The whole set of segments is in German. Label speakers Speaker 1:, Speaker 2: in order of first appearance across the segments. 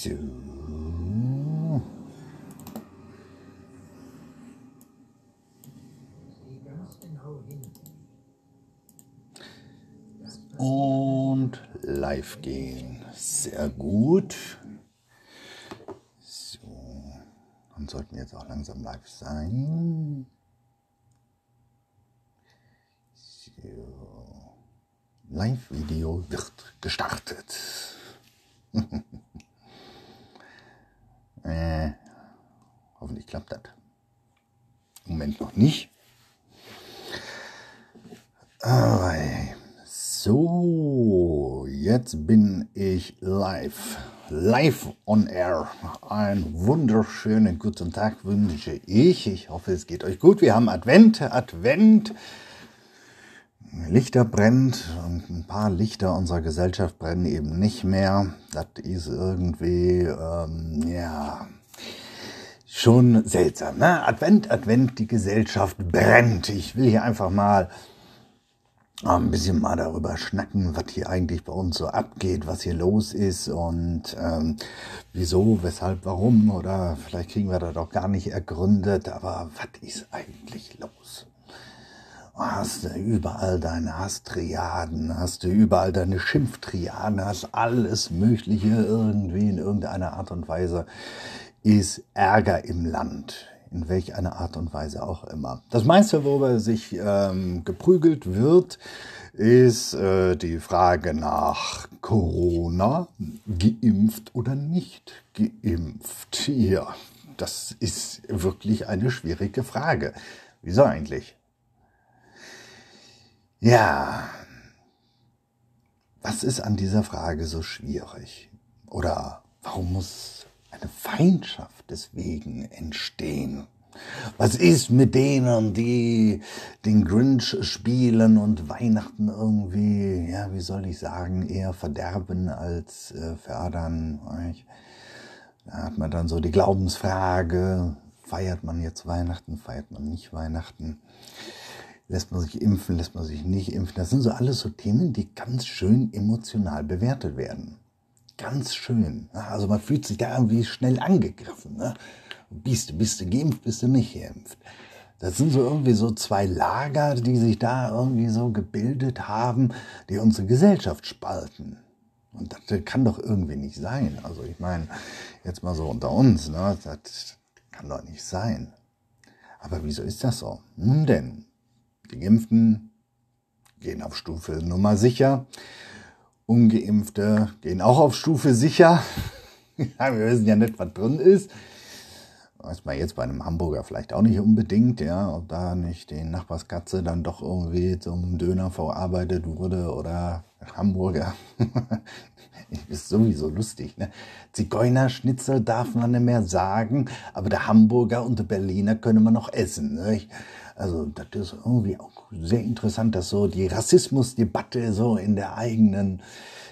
Speaker 1: So. Und live gehen. Sehr gut. So. Dann sollten jetzt auch langsam live sein. So. Live-Video wird gestartet. äh, klappt das. Im Moment noch nicht. Aber so, jetzt bin ich live. Live on air. Einen wunderschönen guten Tag wünsche ich. Ich hoffe, es geht euch gut. Wir haben Advent, Advent. Lichter brennt und ein paar Lichter unserer Gesellschaft brennen eben nicht mehr. Das ist irgendwie, ähm, ja, schon seltsam. Ne? Advent, Advent, die Gesellschaft brennt. Ich will hier einfach mal ein bisschen mal darüber schnacken, was hier eigentlich bei uns so abgeht, was hier los ist und ähm, wieso, weshalb, warum oder vielleicht kriegen wir das auch gar nicht ergründet, aber was ist eigentlich los? Hast du überall deine Hasstriaden, hast du überall deine Schimpftriaden, hast alles Mögliche irgendwie in irgendeiner Art und Weise ist Ärger im Land in welch einer Art und Weise auch immer. Das meiste, worüber sich ähm, geprügelt wird, ist äh, die Frage nach Corona, geimpft oder nicht geimpft. Ja, das ist wirklich eine schwierige Frage. Wieso eigentlich? Ja, was ist an dieser Frage so schwierig? Oder warum muss eine Feindschaft deswegen entstehen. Was ist mit denen, die den Grinch spielen und Weihnachten irgendwie, ja, wie soll ich sagen, eher verderben als äh, fördern? Da hat man dann so die Glaubensfrage, feiert man jetzt Weihnachten, feiert man nicht Weihnachten? Lässt man sich impfen, lässt man sich nicht impfen? Das sind so alles so Themen, die ganz schön emotional bewertet werden ganz schön. Also man fühlt sich da irgendwie schnell angegriffen. Ne? Bist, bist du geimpft, bist du nicht geimpft. Das sind so irgendwie so zwei Lager, die sich da irgendwie so gebildet haben, die unsere Gesellschaft spalten. Und das kann doch irgendwie nicht sein. Also ich meine, jetzt mal so unter uns, ne? das kann doch nicht sein. Aber wieso ist das so? Nun denn, die Geimpften gehen auf Stufe Nummer sicher. Ungeimpfte gehen auch auf Stufe sicher. wir wissen ja nicht, was drin ist. Weiß man jetzt bei einem Hamburger vielleicht auch nicht unbedingt, ja, ob da nicht die Nachbarskatze dann doch irgendwie zum Döner verarbeitet wurde oder Hamburger. ist sowieso lustig, ne? Zigeunerschnitzel darf man nicht mehr sagen, aber der Hamburger und der Berliner können man noch essen, ne? Also das ist irgendwie auch sehr interessant, dass so die Rassismusdebatte so in der eigenen,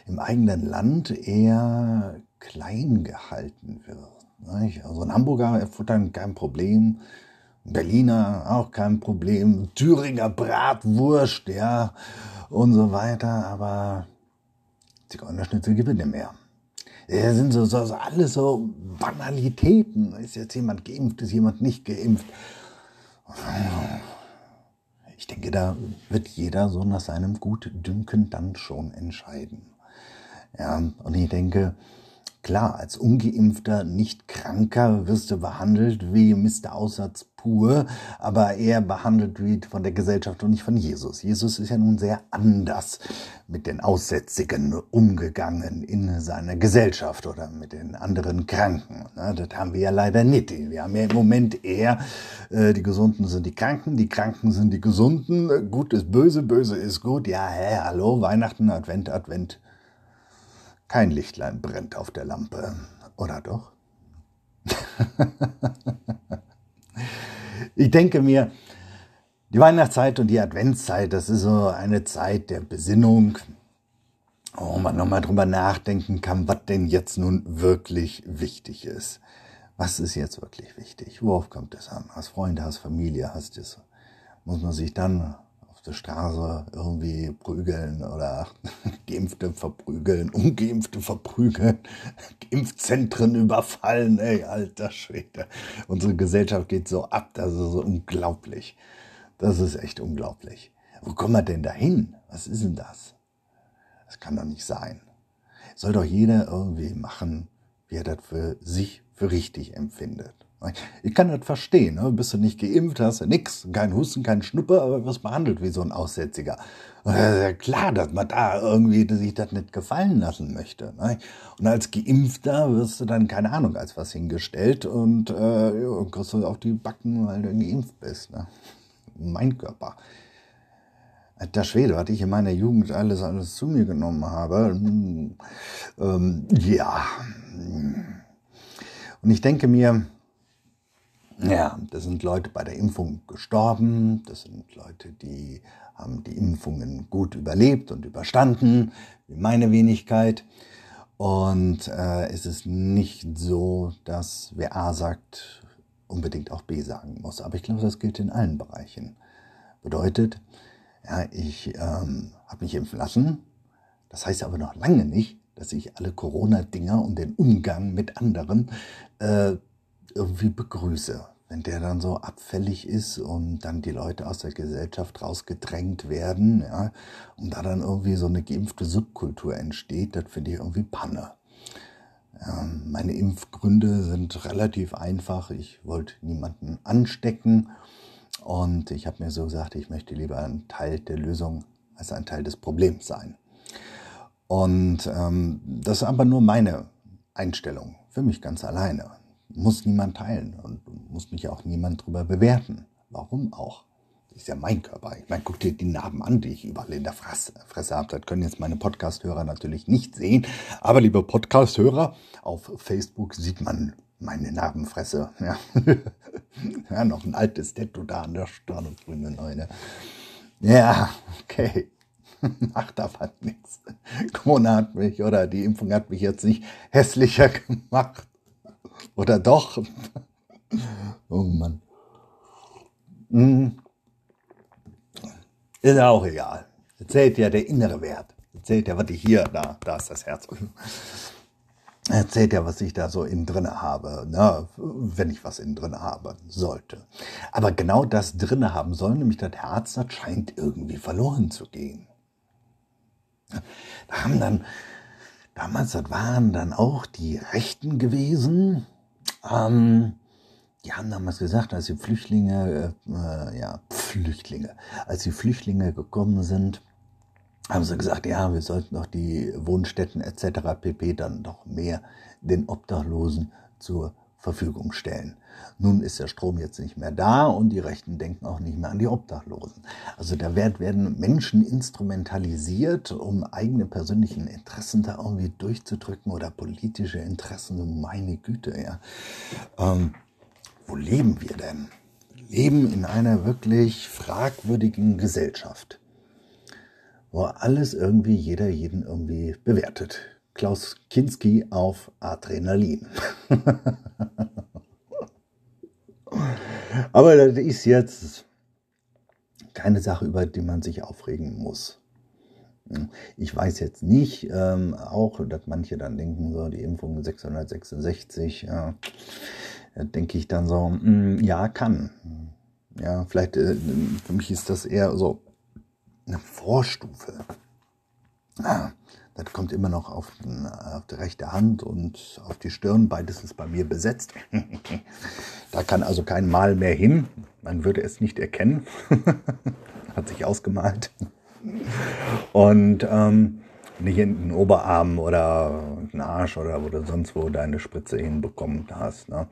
Speaker 1: im eigenen Land eher klein gehalten wird. Also ein Hamburger futtern kein Problem, Berliner auch kein Problem, Thüringer Bratwurst, ja, und so weiter, aber Zigeunerschnitzel gibt es nicht mehr. Das sind so, so, so alles so Banalitäten. Ist jetzt jemand geimpft, ist jemand nicht geimpft? Ich denke, da wird jeder so nach seinem Gutdünken dann schon entscheiden. Ja, und ich denke, Klar, als ungeimpfter, nicht kranker wirst du behandelt wie Mr. Aussatz pur, aber eher behandelt wie von der Gesellschaft und nicht von Jesus. Jesus ist ja nun sehr anders mit den Aussätzigen umgegangen in seiner Gesellschaft oder mit den anderen Kranken. Das haben wir ja leider nicht. Wir haben ja im Moment eher, äh, die Gesunden sind die Kranken, die Kranken sind die Gesunden, gut ist böse, böse ist gut. Ja, hä, hallo, Weihnachten, Advent, Advent. Kein Lichtlein brennt auf der Lampe, oder doch? ich denke mir, die Weihnachtszeit und die Adventszeit, das ist so eine Zeit der Besinnung, wo man nochmal drüber nachdenken kann, was denn jetzt nun wirklich wichtig ist. Was ist jetzt wirklich wichtig? Worauf kommt es an? Hast Freunde, hast Familie, hast es. Muss man sich dann der Straße irgendwie prügeln oder Geimpfte verprügeln, Ungeimpfte verprügeln, Impfzentren überfallen, ey, alter Schwede. Unsere Gesellschaft geht so ab, das ist so unglaublich. Das ist echt unglaublich. Wo kommen wir denn dahin? Was ist denn das? Das kann doch nicht sein. Soll doch jeder irgendwie machen, wie er das für sich für richtig empfindet. Ich kann das verstehen, ne? bist du nicht geimpft, hast du nix, kein Husten, kein Schnuppe, aber wirst behandelt wie so ein Aussätziger. Und ja klar, dass man da irgendwie sich das nicht gefallen lassen möchte. Ne? Und als Geimpfter wirst du dann, keine Ahnung, als was hingestellt und äh, ja, kriegst du auf die Backen, weil du geimpft bist. Ne? Mein Körper. Alter Schwede, was ich in meiner Jugend alles, alles zu mir genommen habe. Ähm, ja. Und ich denke mir, ja, das sind Leute bei der Impfung gestorben, das sind Leute, die haben die Impfungen gut überlebt und überstanden, wie meine Wenigkeit. Und äh, es ist nicht so, dass wer A sagt, unbedingt auch B sagen muss. Aber ich glaube, das gilt in allen Bereichen. Bedeutet, ja, ich ähm, habe mich impfen lassen. Das heißt aber noch lange nicht, dass ich alle Corona-Dinger und den Umgang mit anderen äh, irgendwie begrüße. Wenn der dann so abfällig ist und dann die Leute aus der Gesellschaft rausgedrängt werden, ja, und da dann irgendwie so eine geimpfte Subkultur entsteht, das finde ich irgendwie Panne. Ähm, meine Impfgründe sind relativ einfach. Ich wollte niemanden anstecken und ich habe mir so gesagt, ich möchte lieber ein Teil der Lösung als ein Teil des Problems sein. Und ähm, das ist aber nur meine Einstellung, für mich ganz alleine muss niemand teilen und muss mich auch niemand drüber bewerten. Warum auch? Das ist ja mein Körper. Ich meine, guck dir die Narben an, die ich überall in der Fresse, Fresse habe. Das können jetzt meine Podcast-Hörer natürlich nicht sehen. Aber liebe Podcast-Hörer, auf Facebook sieht man meine Narbenfresse. Ja. ja, noch ein altes Tattoo da an der Stirn und grüne Neune. Ja, okay. Macht aber nichts. Corona hat mich oder die Impfung hat mich jetzt nicht hässlicher gemacht. Oder doch? Oh Mann. Hm. Ist auch egal. Erzählt ja der innere Wert. Erzählt ja, was ich hier, da, da ist das Herz. Erzählt ja, was ich da so innen drinne habe, ne? wenn ich was innen drinne haben sollte. Aber genau das drinne haben soll, nämlich das Herz, das scheint irgendwie verloren zu gehen. Da haben dann, damals, das waren dann auch die Rechten gewesen, ähm, die haben damals gesagt, als die Flüchtlinge, äh, ja, Flüchtlinge, als die Flüchtlinge gekommen sind, haben sie gesagt, ja, wir sollten doch die Wohnstätten etc. pp. dann doch mehr den Obdachlosen zur Verfügung stellen. Nun ist der Strom jetzt nicht mehr da und die Rechten denken auch nicht mehr an die Obdachlosen. Also da werden Menschen instrumentalisiert, um eigene persönlichen Interessen da irgendwie durchzudrücken oder politische Interessen. Meine Güte, ja. Ähm, wo leben wir denn? Wir leben in einer wirklich fragwürdigen Gesellschaft, wo alles irgendwie jeder jeden irgendwie bewertet. Klaus Kinski auf Adrenalin. Aber das ist jetzt keine Sache, über die man sich aufregen muss. Ich weiß jetzt nicht, ähm, auch, dass manche dann denken, so die Impfung 666, ja, da denke ich dann so, mh, hm, ja, kann. Ja, vielleicht, äh, für mich ist das eher so eine Vorstufe. Ah, das kommt immer noch auf, auf, die rechte Hand und auf die Stirn. Beides ist bei mir besetzt. da kann also kein Mal mehr hin. Man würde es nicht erkennen. Hat sich ausgemalt. Und ähm, nicht in den Oberarm oder den Arsch oder wo du sonst wo deine Spritze hinbekommen hast. Ne?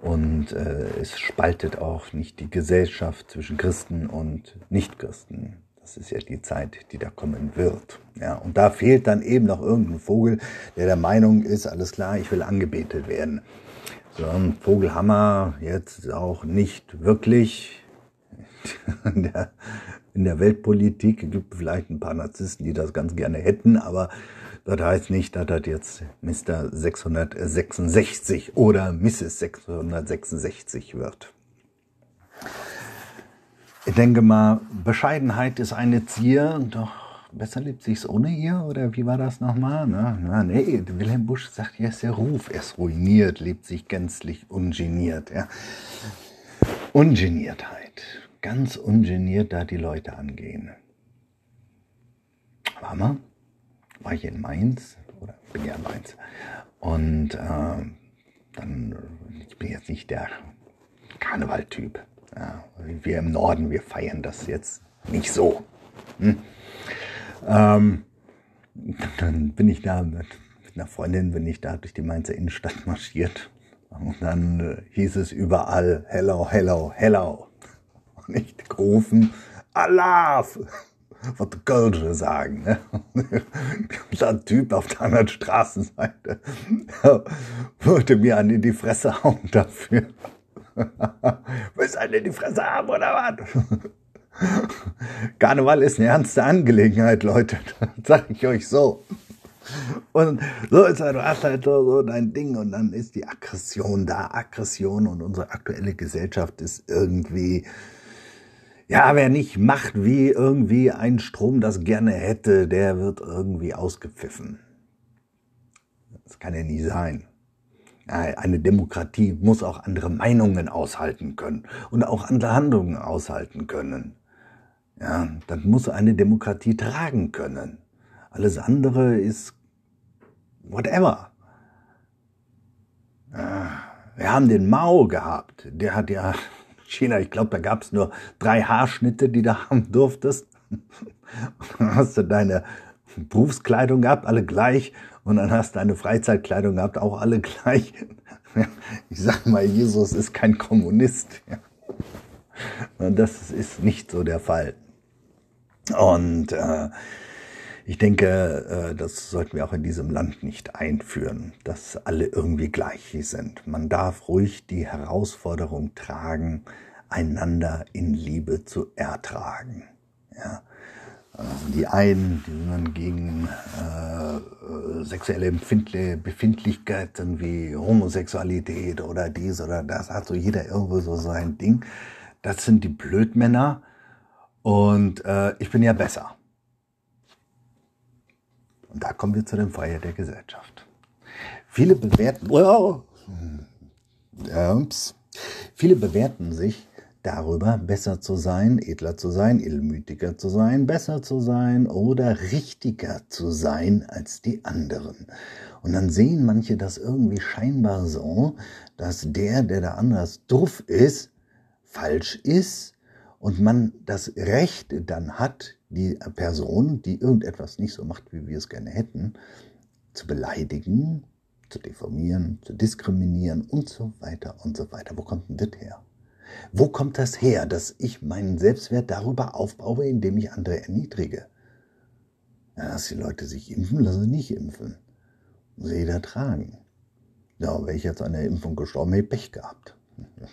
Speaker 1: Und äh, es spaltet auch nicht die Gesellschaft zwischen Christen und Nichtchristen. Das ist ja die Zeit, die da kommen wird. Ja, und da fehlt dann eben noch irgendein Vogel, der der Meinung ist, alles klar, ich will angebetet werden. So Vogelhammer jetzt auch nicht wirklich in der, in der Weltpolitik. Es gibt vielleicht ein paar Narzissten, die das ganz gerne hätten, aber das heißt nicht, dass das jetzt Mr. 666 oder Mrs. 666 wird. Ich denke mal, Bescheidenheit ist eine Zier, doch besser lebt sich's ohne ihr, oder wie war das nochmal? Na, na, nee, Wilhelm Busch sagt, hier ist der Ruf, er ist ruiniert, lebt sich gänzlich ungeniert. Ja. Ungeniertheit, ganz ungeniert da die Leute angehen. War mal, war ich in Mainz, oder bin ja in Mainz, und äh, dann, ich bin jetzt nicht der Karnevaltyp. Ja, wir im Norden, wir feiern das jetzt nicht so. Hm? Ähm, dann bin ich da mit, einer Freundin, bin ich da durch die Mainzer Innenstadt marschiert. Und dann äh, hieß es überall, hello, hello, hello. Und ich gerufen, Allah! was die Kölsche sagen. Ne? Der Typ auf der anderen Straßenseite wollte mir an in die Fresse hauen dafür. Willst du in die Fresse haben oder was? Karneval ist eine ernste Angelegenheit, Leute. Das sag ich euch so. Und so ist halt, du hast halt so, so dein Ding und dann ist die Aggression da. Aggression und unsere aktuelle Gesellschaft ist irgendwie ja, wer nicht macht, wie irgendwie ein Strom das gerne hätte, der wird irgendwie ausgepfiffen. Das kann ja nie sein. Eine Demokratie muss auch andere Meinungen aushalten können und auch andere Handlungen aushalten können. Ja, das muss eine Demokratie tragen können. Alles andere ist whatever. Wir haben den Mao gehabt. Der hat ja China, ich glaube, da gab es nur drei Haarschnitte, die du haben durftest. hast du deine Berufskleidung gehabt, alle gleich. Und dann hast du deine Freizeitkleidung gehabt, auch alle gleich. Ich sag mal, Jesus ist kein Kommunist. Das ist nicht so der Fall. Und äh, ich denke, äh, das sollten wir auch in diesem Land nicht einführen, dass alle irgendwie gleich sind. Man darf ruhig die Herausforderung tragen, einander in Liebe zu ertragen. Ja. Also die einen, die sind gegen äh, sexuelle Befindlichkeiten wie Homosexualität oder dies oder das, hat so jeder irgendwo so sein Ding. Das sind die Blödmänner und äh, ich bin ja besser. Und da kommen wir zu dem Feier der Gesellschaft. Viele bewerten, oh, ups, viele bewerten sich darüber, besser zu sein, edler zu sein, illmütiger zu sein, besser zu sein oder richtiger zu sein als die anderen. Und dann sehen manche das irgendwie scheinbar so, dass der, der da anders doof ist, falsch ist und man das Recht dann hat, die Person, die irgendetwas nicht so macht, wie wir es gerne hätten, zu beleidigen, zu deformieren, zu diskriminieren und so weiter und so weiter. Wo kommt denn das her? Wo kommt das her, dass ich meinen Selbstwert darüber aufbaue, indem ich andere erniedrige? Ja, dass die Leute sich impfen, lassen nicht impfen. Muss jeder tragen. Ja, wäre ich jetzt an der Impfung gestorben, hätte ich Pech gehabt.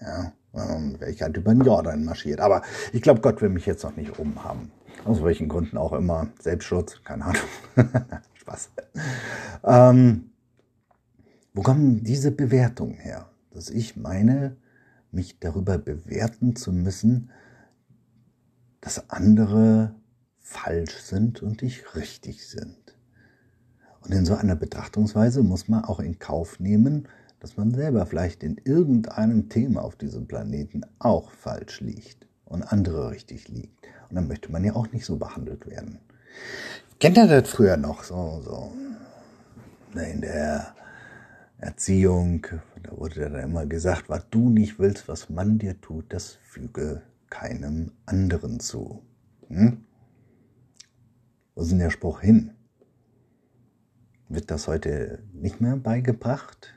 Speaker 1: Ja, ähm, wäre ich halt über den Jordan marschiert. Aber ich glaube, Gott will mich jetzt noch nicht oben haben. Aus welchen Gründen auch immer. Selbstschutz, keine Ahnung. Spaß. Ähm, wo kommen diese Bewertungen her? Dass ich meine, mich darüber bewerten zu müssen, dass andere falsch sind und ich richtig sind. Und in so einer Betrachtungsweise muss man auch in Kauf nehmen, dass man selber vielleicht in irgendeinem Thema auf diesem Planeten auch falsch liegt und andere richtig liegt. Und dann möchte man ja auch nicht so behandelt werden. Kennt ihr das früher noch so, so in der Erziehung, da wurde dann immer gesagt, was du nicht willst, was man dir tut, das füge keinem anderen zu. Hm? Wo ist denn der Spruch hin? Wird das heute nicht mehr beigebracht?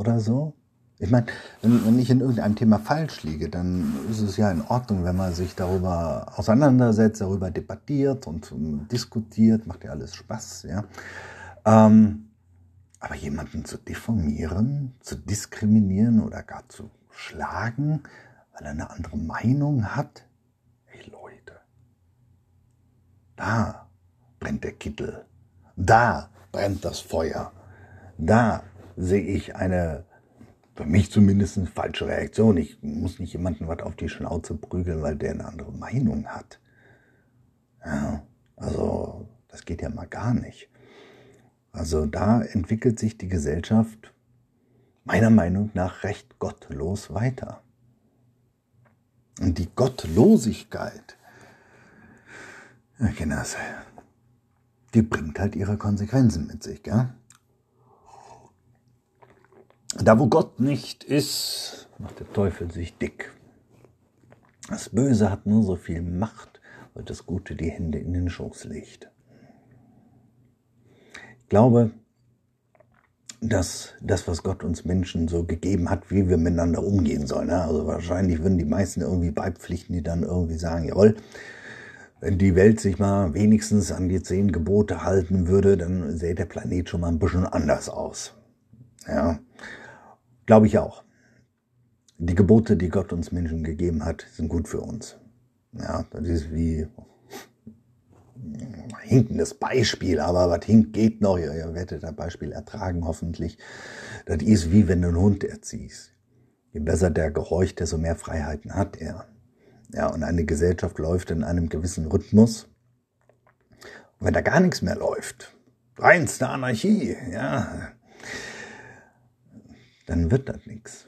Speaker 1: oder so. Ich meine, wenn, wenn ich in irgendeinem Thema falsch liege, dann ist es ja in Ordnung, wenn man sich darüber auseinandersetzt, darüber debattiert und um, diskutiert, macht ja alles Spaß, ja. Ähm, aber jemanden zu deformieren, zu diskriminieren oder gar zu schlagen, weil er eine andere Meinung hat, ey Leute, da brennt der Kittel, da brennt das Feuer, da sehe ich eine für mich zumindest falsche Reaktion. Ich muss nicht jemanden was auf die Schnauze prügeln, weil der eine andere Meinung hat. Ja, also das geht ja mal gar nicht. Also da entwickelt sich die Gesellschaft meiner Meinung nach recht gottlos weiter. Und die Gottlosigkeit, Genosse, die bringt halt ihre Konsequenzen mit sich, gell? Da wo Gott nicht ist, macht der Teufel sich dick. Das Böse hat nur so viel Macht, weil das Gute die Hände in den Schoß legt. Glaube, dass das, was Gott uns Menschen so gegeben hat, wie wir miteinander umgehen sollen. Ne? Also wahrscheinlich würden die meisten irgendwie beipflichten, die dann irgendwie sagen, jawohl, wenn die Welt sich mal wenigstens an die zehn Gebote halten würde, dann sähe der Planet schon mal ein bisschen anders aus. Ja. Glaube ich auch. Die Gebote, die Gott uns Menschen gegeben hat, sind gut für uns. Ja, das ist wie hinkendes Beispiel, aber was hinkt geht noch. Ihr, ihr werdet das Beispiel ertragen, hoffentlich. Das ist wie wenn du einen Hund erziehst. Je besser der gehorcht, desto mehr Freiheiten hat er. Ja, und eine Gesellschaft läuft in einem gewissen Rhythmus. Und wenn da gar nichts mehr läuft, reinste Anarchie, ja, dann wird das nichts.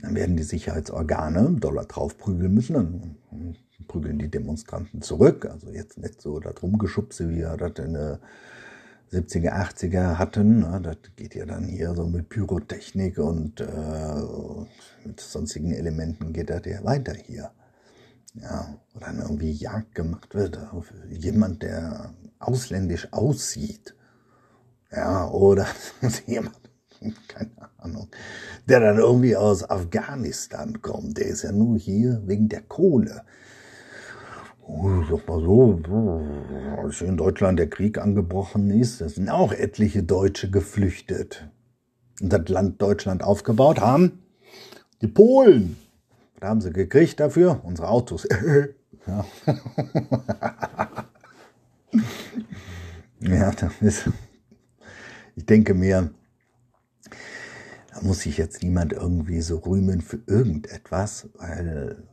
Speaker 1: Dann werden die Sicherheitsorgane Dollar draufprügeln müssen, dann prügeln die Demonstranten zurück. Also jetzt nicht so das Rumgeschubse, wie wir das in den 70er, 80er hatten. Das geht ja dann hier so mit Pyrotechnik und äh, mit sonstigen Elementen geht das ja weiter hier. Ja, wo dann irgendwie Jagd gemacht wird auf jemand, der ausländisch aussieht. Ja, oder jemand, keine Ahnung, der dann irgendwie aus Afghanistan kommt. Der ist ja nur hier wegen der Kohle. Oh, sag mal so, als in Deutschland der Krieg angebrochen ist, da sind auch etliche Deutsche geflüchtet. Und das Land Deutschland aufgebaut haben die Polen. Da haben sie gekriegt dafür? Unsere Autos. ja. ja, das ist, ich denke mir, da muss sich jetzt niemand irgendwie so rühmen für irgendetwas, weil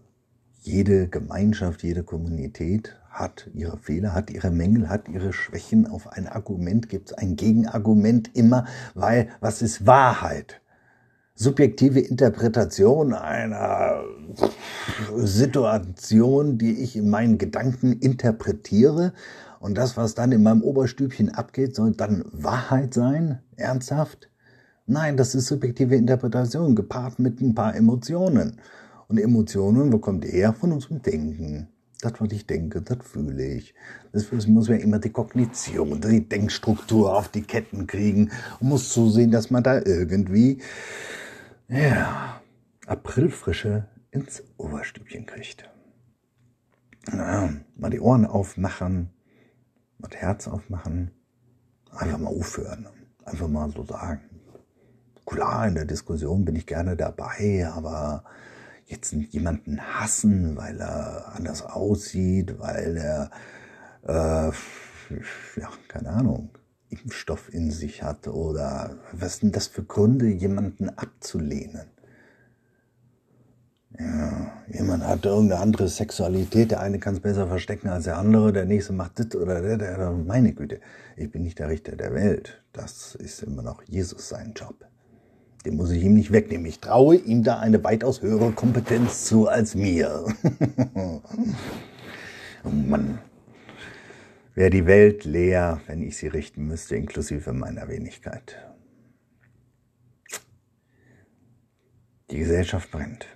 Speaker 1: jede Gemeinschaft, jede Kommunität hat ihre Fehler, hat ihre Mängel, hat ihre Schwächen. Auf ein Argument gibt es ein Gegenargument immer, weil was ist Wahrheit? Subjektive Interpretation einer Situation, die ich in meinen Gedanken interpretiere. Und das, was dann in meinem Oberstübchen abgeht, soll dann Wahrheit sein? Ernsthaft? Nein, das ist subjektive Interpretation, gepaart mit ein paar Emotionen. Und Emotionen, wo kommt die? Von unserem Denken. Das, was ich denke, das fühle ich. Das muss man immer die Kognition, die Denkstruktur auf die Ketten kriegen und muss zusehen, dass man da irgendwie, ja, Aprilfrische ins Oberstübchen kriegt. Ja, mal die Ohren aufmachen, mal das Herz aufmachen, einfach mal aufhören, einfach mal so sagen. Klar, in der Diskussion bin ich gerne dabei, aber jetzt jemanden hassen, weil er anders aussieht, weil er, äh, ja, keine Ahnung, Impfstoff in sich hat oder was sind das für Gründe, jemanden abzulehnen? Ja, jemand hat irgendeine andere Sexualität, der eine kann es besser verstecken als der andere, der nächste macht das oder der, der, meine Güte, ich bin nicht der Richter der Welt. Das ist immer noch Jesus sein Job. Den muss ich ihm nicht wegnehmen. Ich traue ihm da eine weitaus höhere Kompetenz zu als mir. oh Mann. Wäre die Welt leer, wenn ich sie richten müsste, inklusive meiner Wenigkeit. Die Gesellschaft brennt.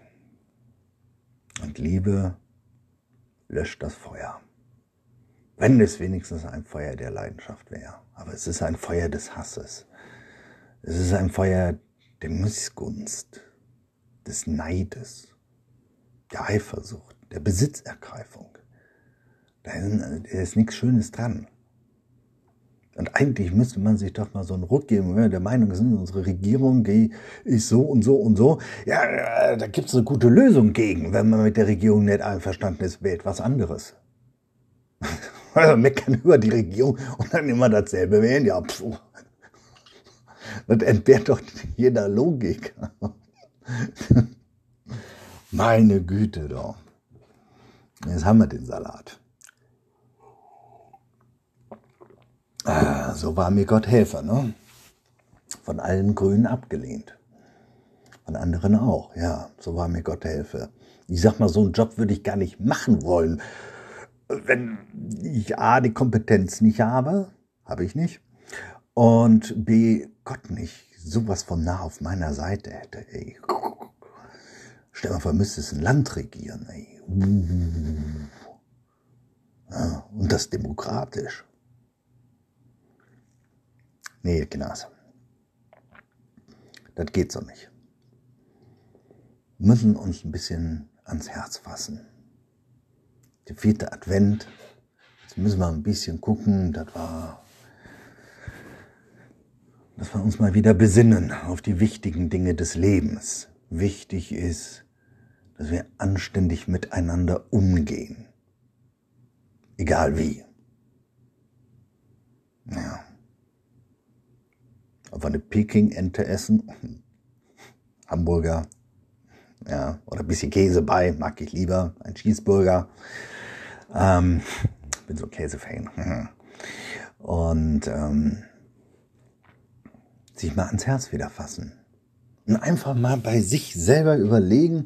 Speaker 1: Und Liebe löscht das Feuer. Wenn es wenigstens ein Feuer der Leidenschaft wäre. Aber es ist ein Feuer des Hasses. Es ist ein Feuer der Missgunst, des Neides, der Eifersucht, der Besitzergreifung. Da ist, nichts Schönes dran. Und eigentlich müsste man sich doch mal so einen Ruck geben, wenn wir der Meinung sind, unsere Regierung ist so und so und so. Ja, da gibt es eine gute Lösung gegen. Wenn man mit der Regierung nicht einverstanden ist, wählt was anderes. Also meckern über die Regierung und dann immer dasselbe wählen. Ja, pf, das entbehrt doch jeder Logik. Meine Güte doch. Jetzt haben wir den Salat. Ah, so war mir Gott Helfer, ne? Von allen Grünen abgelehnt. Von anderen auch, ja. So war mir Gott Helfer. Ich sag mal, so einen Job würde ich gar nicht machen wollen, wenn ich A, die Kompetenz nicht habe, habe ich nicht, und B, Gott nicht sowas von nah auf meiner Seite hätte, ey. Stell mal vor, müsstest ein Land regieren, ey. Ja, und das demokratisch. Nee, Gnas. Das geht so nicht. Wir müssen uns ein bisschen ans Herz fassen. Der vierte Advent. Jetzt müssen wir ein bisschen gucken. Das war, dass wir uns mal wieder besinnen auf die wichtigen Dinge des Lebens. Wichtig ist, dass wir anständig miteinander umgehen. Egal wie. Ja. Ob wir eine Peking-Ente essen, Hamburger, ja, oder ein bisschen Käse bei, mag ich lieber, ein Cheeseburger. Ähm, bin so Käsefan. Und ähm, sich mal ans Herz wieder fassen. Und einfach mal bei sich selber überlegen,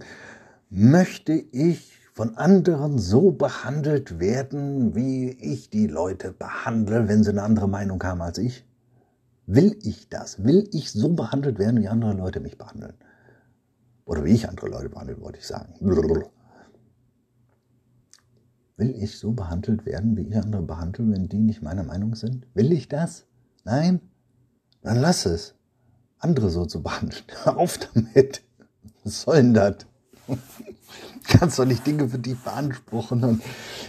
Speaker 1: möchte ich von anderen so behandelt werden, wie ich die Leute behandle, wenn sie eine andere Meinung haben als ich? Will ich das? Will ich so behandelt werden, wie andere Leute mich behandeln? Oder wie ich andere Leute behandeln, wollte ich sagen. Will ich so behandelt werden, wie ich andere behandle, wenn die nicht meiner Meinung sind? Will ich das? Nein? Dann lass es. Andere so zu behandeln. Hör auf damit. Was soll denn das? Kannst doch nicht Dinge für dich beanspruchen und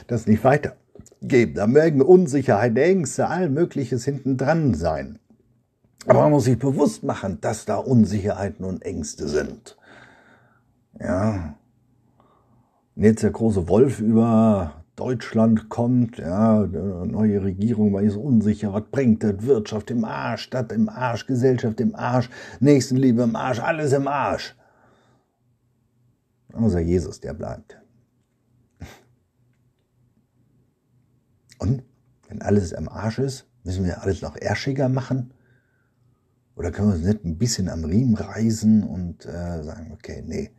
Speaker 1: das nicht weitergeben. Da mögen Unsicherheit, Ängste, all Mögliches hinten dran sein. Aber man muss sich bewusst machen, dass da Unsicherheiten und Ängste sind. Ja. Und jetzt der große Wolf über Deutschland kommt, ja, neue Regierung war jetzt unsicher, was bringt das? Wirtschaft im Arsch, Stadt im Arsch, Gesellschaft im Arsch, Nächstenliebe im Arsch, alles im Arsch. Außer Jesus, der bleibt. Und wenn alles im Arsch ist, müssen wir alles noch ärschiger machen? Oder können wir uns nicht ein bisschen am Riemen reißen und äh, sagen, okay, nee,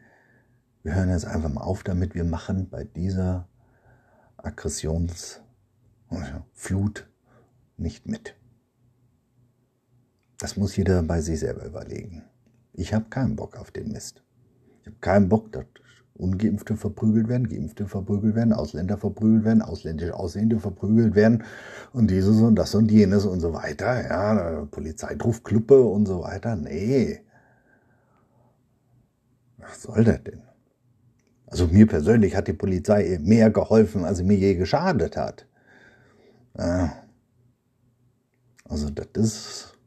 Speaker 1: wir hören jetzt einfach mal auf damit, wir machen bei dieser Aggressionsflut nicht mit. Das muss jeder bei sich selber überlegen. Ich habe keinen Bock auf den Mist. Ich habe keinen Bock, dass Ungeimpfte verprügelt werden, Geimpfte verprügelt werden, Ausländer verprügelt werden, ausländisch Aussehende verprügelt werden und dieses und das und jenes und so weiter. Ja, Polizeidrufkluppe und so weiter. Nee. Was soll das denn? Also mir persönlich hat die Polizei mehr geholfen, als sie mir je geschadet hat. Also das ist,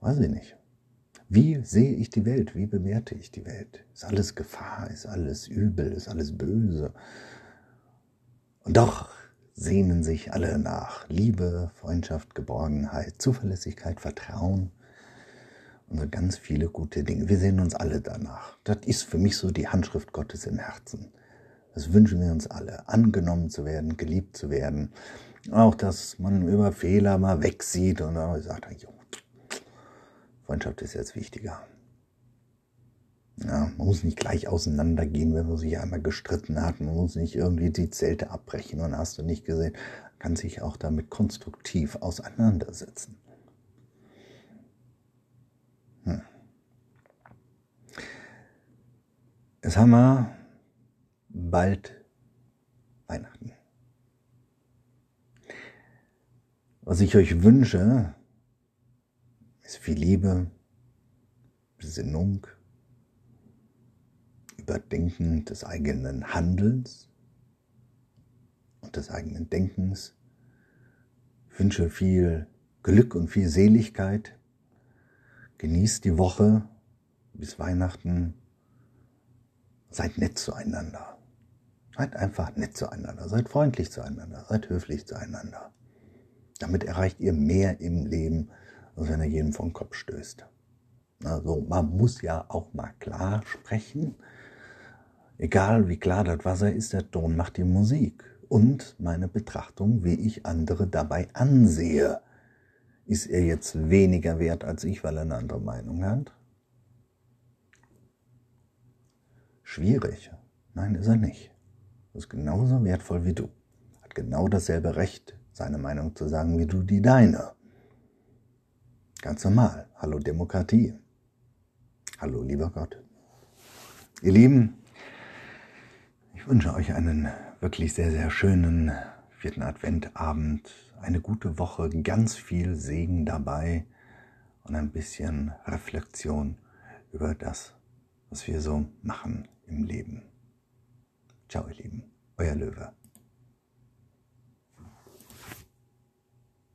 Speaker 1: weiß ich nicht. Wie sehe ich die Welt? Wie bewerte ich die Welt? Ist alles Gefahr? Ist alles übel? Ist alles böse? Und doch sehnen sich alle nach Liebe, Freundschaft, Geborgenheit, Zuverlässigkeit, Vertrauen ganz viele gute Dinge. Wir sehen uns alle danach. Das ist für mich so die Handschrift Gottes im Herzen. Das wünschen wir uns alle, angenommen zu werden, geliebt zu werden. Auch, dass man über Fehler mal wegsieht und dann sagt, jo, Freundschaft ist jetzt wichtiger. Ja, man muss nicht gleich auseinandergehen, wenn man sich einmal gestritten hat. Man muss nicht irgendwie die Zelte abbrechen und hast du nicht gesehen. Man kann sich auch damit konstruktiv auseinandersetzen. Hm. Jetzt haben wir bald Weihnachten. Was ich euch wünsche, ist viel Liebe, Besinnung, Überdenken des eigenen Handelns und des eigenen Denkens. Ich wünsche viel Glück und viel Seligkeit. Genießt die Woche bis Weihnachten. Seid nett zueinander. Seid einfach nett zueinander. Seid freundlich zueinander. Seid höflich zueinander. Damit erreicht ihr mehr im Leben, als wenn er jeden vom Kopf stößt. Also man muss ja auch mal klar sprechen. Egal wie klar das Wasser ist, der Ton macht die Musik. Und meine Betrachtung, wie ich andere dabei ansehe. Ist er jetzt weniger wert als ich, weil er eine andere Meinung hat? Schwierig. Nein, ist er nicht. Er ist genauso wertvoll wie du. Hat genau dasselbe Recht, seine Meinung zu sagen, wie du die deine. Ganz normal. Hallo Demokratie. Hallo lieber Gott. Ihr Lieben, ich wünsche euch einen wirklich sehr, sehr schönen vierten Adventabend, eine gute Woche, ganz viel Segen dabei und ein bisschen Reflexion über das, was wir so machen im Leben. Ciao, ihr Lieben, euer Löwe.